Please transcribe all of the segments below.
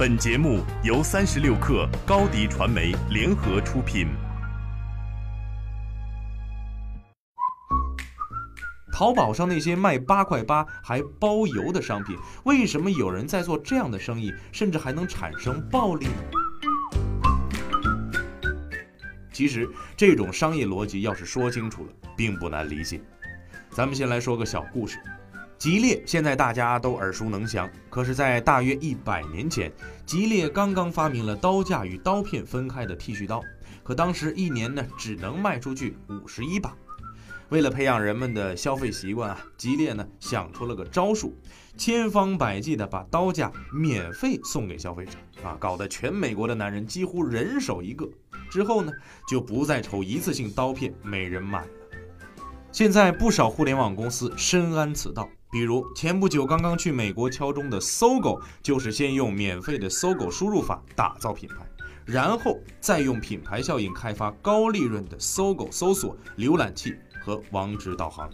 本节目由三十六克高低传媒联合出品。淘宝上那些卖八块八还包邮的商品，为什么有人在做这样的生意，甚至还能产生暴利呢？其实这种商业逻辑要是说清楚了，并不难理解。咱们先来说个小故事。吉列现在大家都耳熟能详，可是，在大约一百年前，吉列刚刚发明了刀架与刀片分开的剃须刀，可当时一年呢只能卖出去五十一把。为了培养人们的消费习惯啊，吉列呢想出了个招数，千方百计的把刀架免费送给消费者啊，搞得全美国的男人几乎人手一个。之后呢，就不再愁一次性刀片没人买了。现在不少互联网公司深谙此道。比如前不久刚刚去美国敲钟的搜狗，就是先用免费的搜狗输入法打造品牌，然后再用品牌效应开发高利润的搜狗搜索浏览器和网址导航。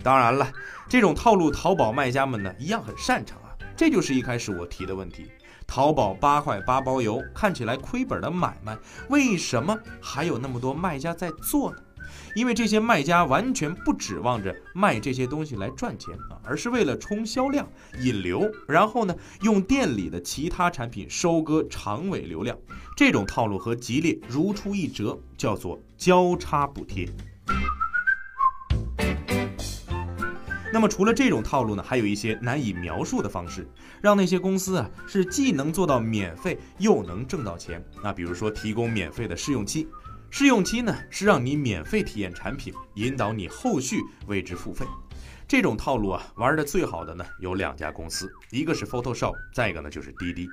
当然了，这种套路淘宝卖家们呢一样很擅长啊。这就是一开始我提的问题：淘宝八块八包邮看起来亏本的买卖，为什么还有那么多卖家在做呢？因为这些卖家完全不指望着卖这些东西来赚钱啊，而是为了冲销量、引流，然后呢，用店里的其他产品收割长尾流量。这种套路和吉列如出一辙，叫做交叉补贴。那么除了这种套路呢，还有一些难以描述的方式，让那些公司啊是既能做到免费，又能挣到钱。那比如说提供免费的试用期。试用期呢是让你免费体验产品，引导你后续为之付费。这种套路啊，玩的最好的呢有两家公司，一个是 Photoshop，再一个呢就是滴滴。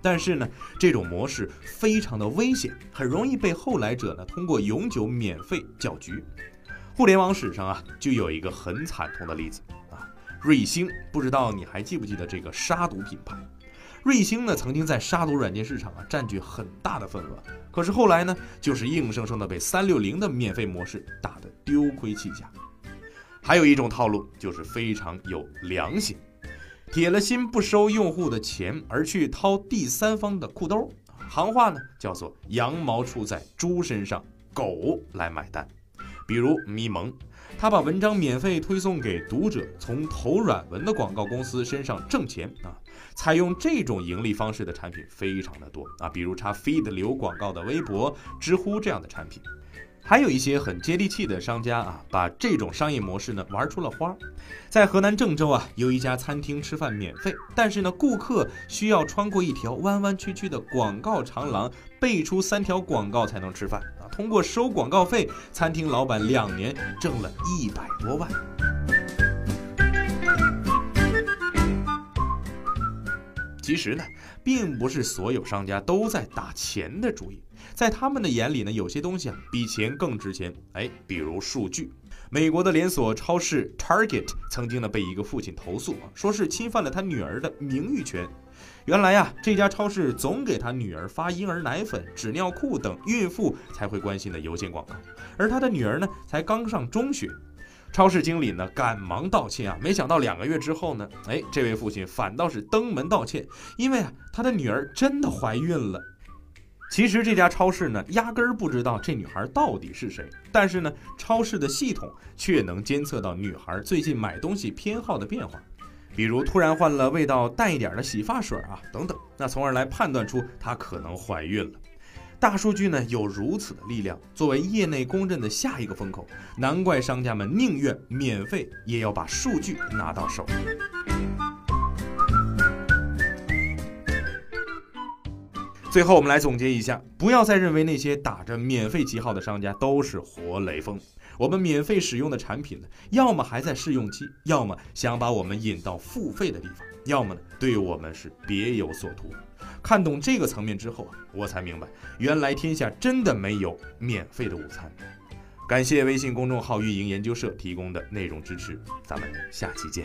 但是呢，这种模式非常的危险，很容易被后来者呢通过永久免费搅局。互联网史上啊，就有一个很惨痛的例子啊，瑞星，不知道你还记不记得这个杀毒品牌？瑞星呢，曾经在杀毒软件市场啊占据很大的份额，可是后来呢，就是硬生生的被三六零的免费模式打得丢盔弃甲。还有一种套路就是非常有良心，铁了心不收用户的钱，而去掏第三方的裤兜，行话呢叫做羊毛出在猪身上，狗来买单。比如咪蒙。他把文章免费推送给读者，从投软文的广告公司身上挣钱啊！采用这种盈利方式的产品非常的多啊，比如插 feed 流广告的微博、知乎这样的产品，还有一些很接地气的商家啊，把这种商业模式呢玩出了花。在河南郑州啊，有一家餐厅吃饭免费，但是呢，顾客需要穿过一条弯弯曲曲的广告长廊，背出三条广告才能吃饭。啊通过收广告费，餐厅老板两年挣了一百多万。其实呢，并不是所有商家都在打钱的主意，在他们的眼里呢，有些东西啊比钱更值钱。哎，比如数据。美国的连锁超市 Target 曾经呢被一个父亲投诉啊，说是侵犯了他女儿的名誉权。原来呀，这家超市总给他女儿发婴儿奶粉、纸尿裤等孕妇才会关心的邮件广告，而他的女儿呢，才刚上中学。超市经理呢，赶忙道歉啊，没想到两个月之后呢，哎，这位父亲反倒是登门道歉，因为啊，他的女儿真的怀孕了。其实这家超市呢，压根儿不知道这女孩到底是谁，但是呢，超市的系统却能监测到女孩最近买东西偏好的变化。比如突然换了味道淡一点的洗发水啊，等等，那从而来判断出她可能怀孕了。大数据呢有如此的力量，作为业内公认的下一个风口，难怪商家们宁愿免费也要把数据拿到手。最后我们来总结一下，不要再认为那些打着免费旗号的商家都是活雷锋。我们免费使用的产品呢，要么还在试用期，要么想把我们引到付费的地方，要么呢对我们是别有所图。看懂这个层面之后啊，我才明白，原来天下真的没有免费的午餐。感谢微信公众号运营研究社提供的内容支持，咱们下期见。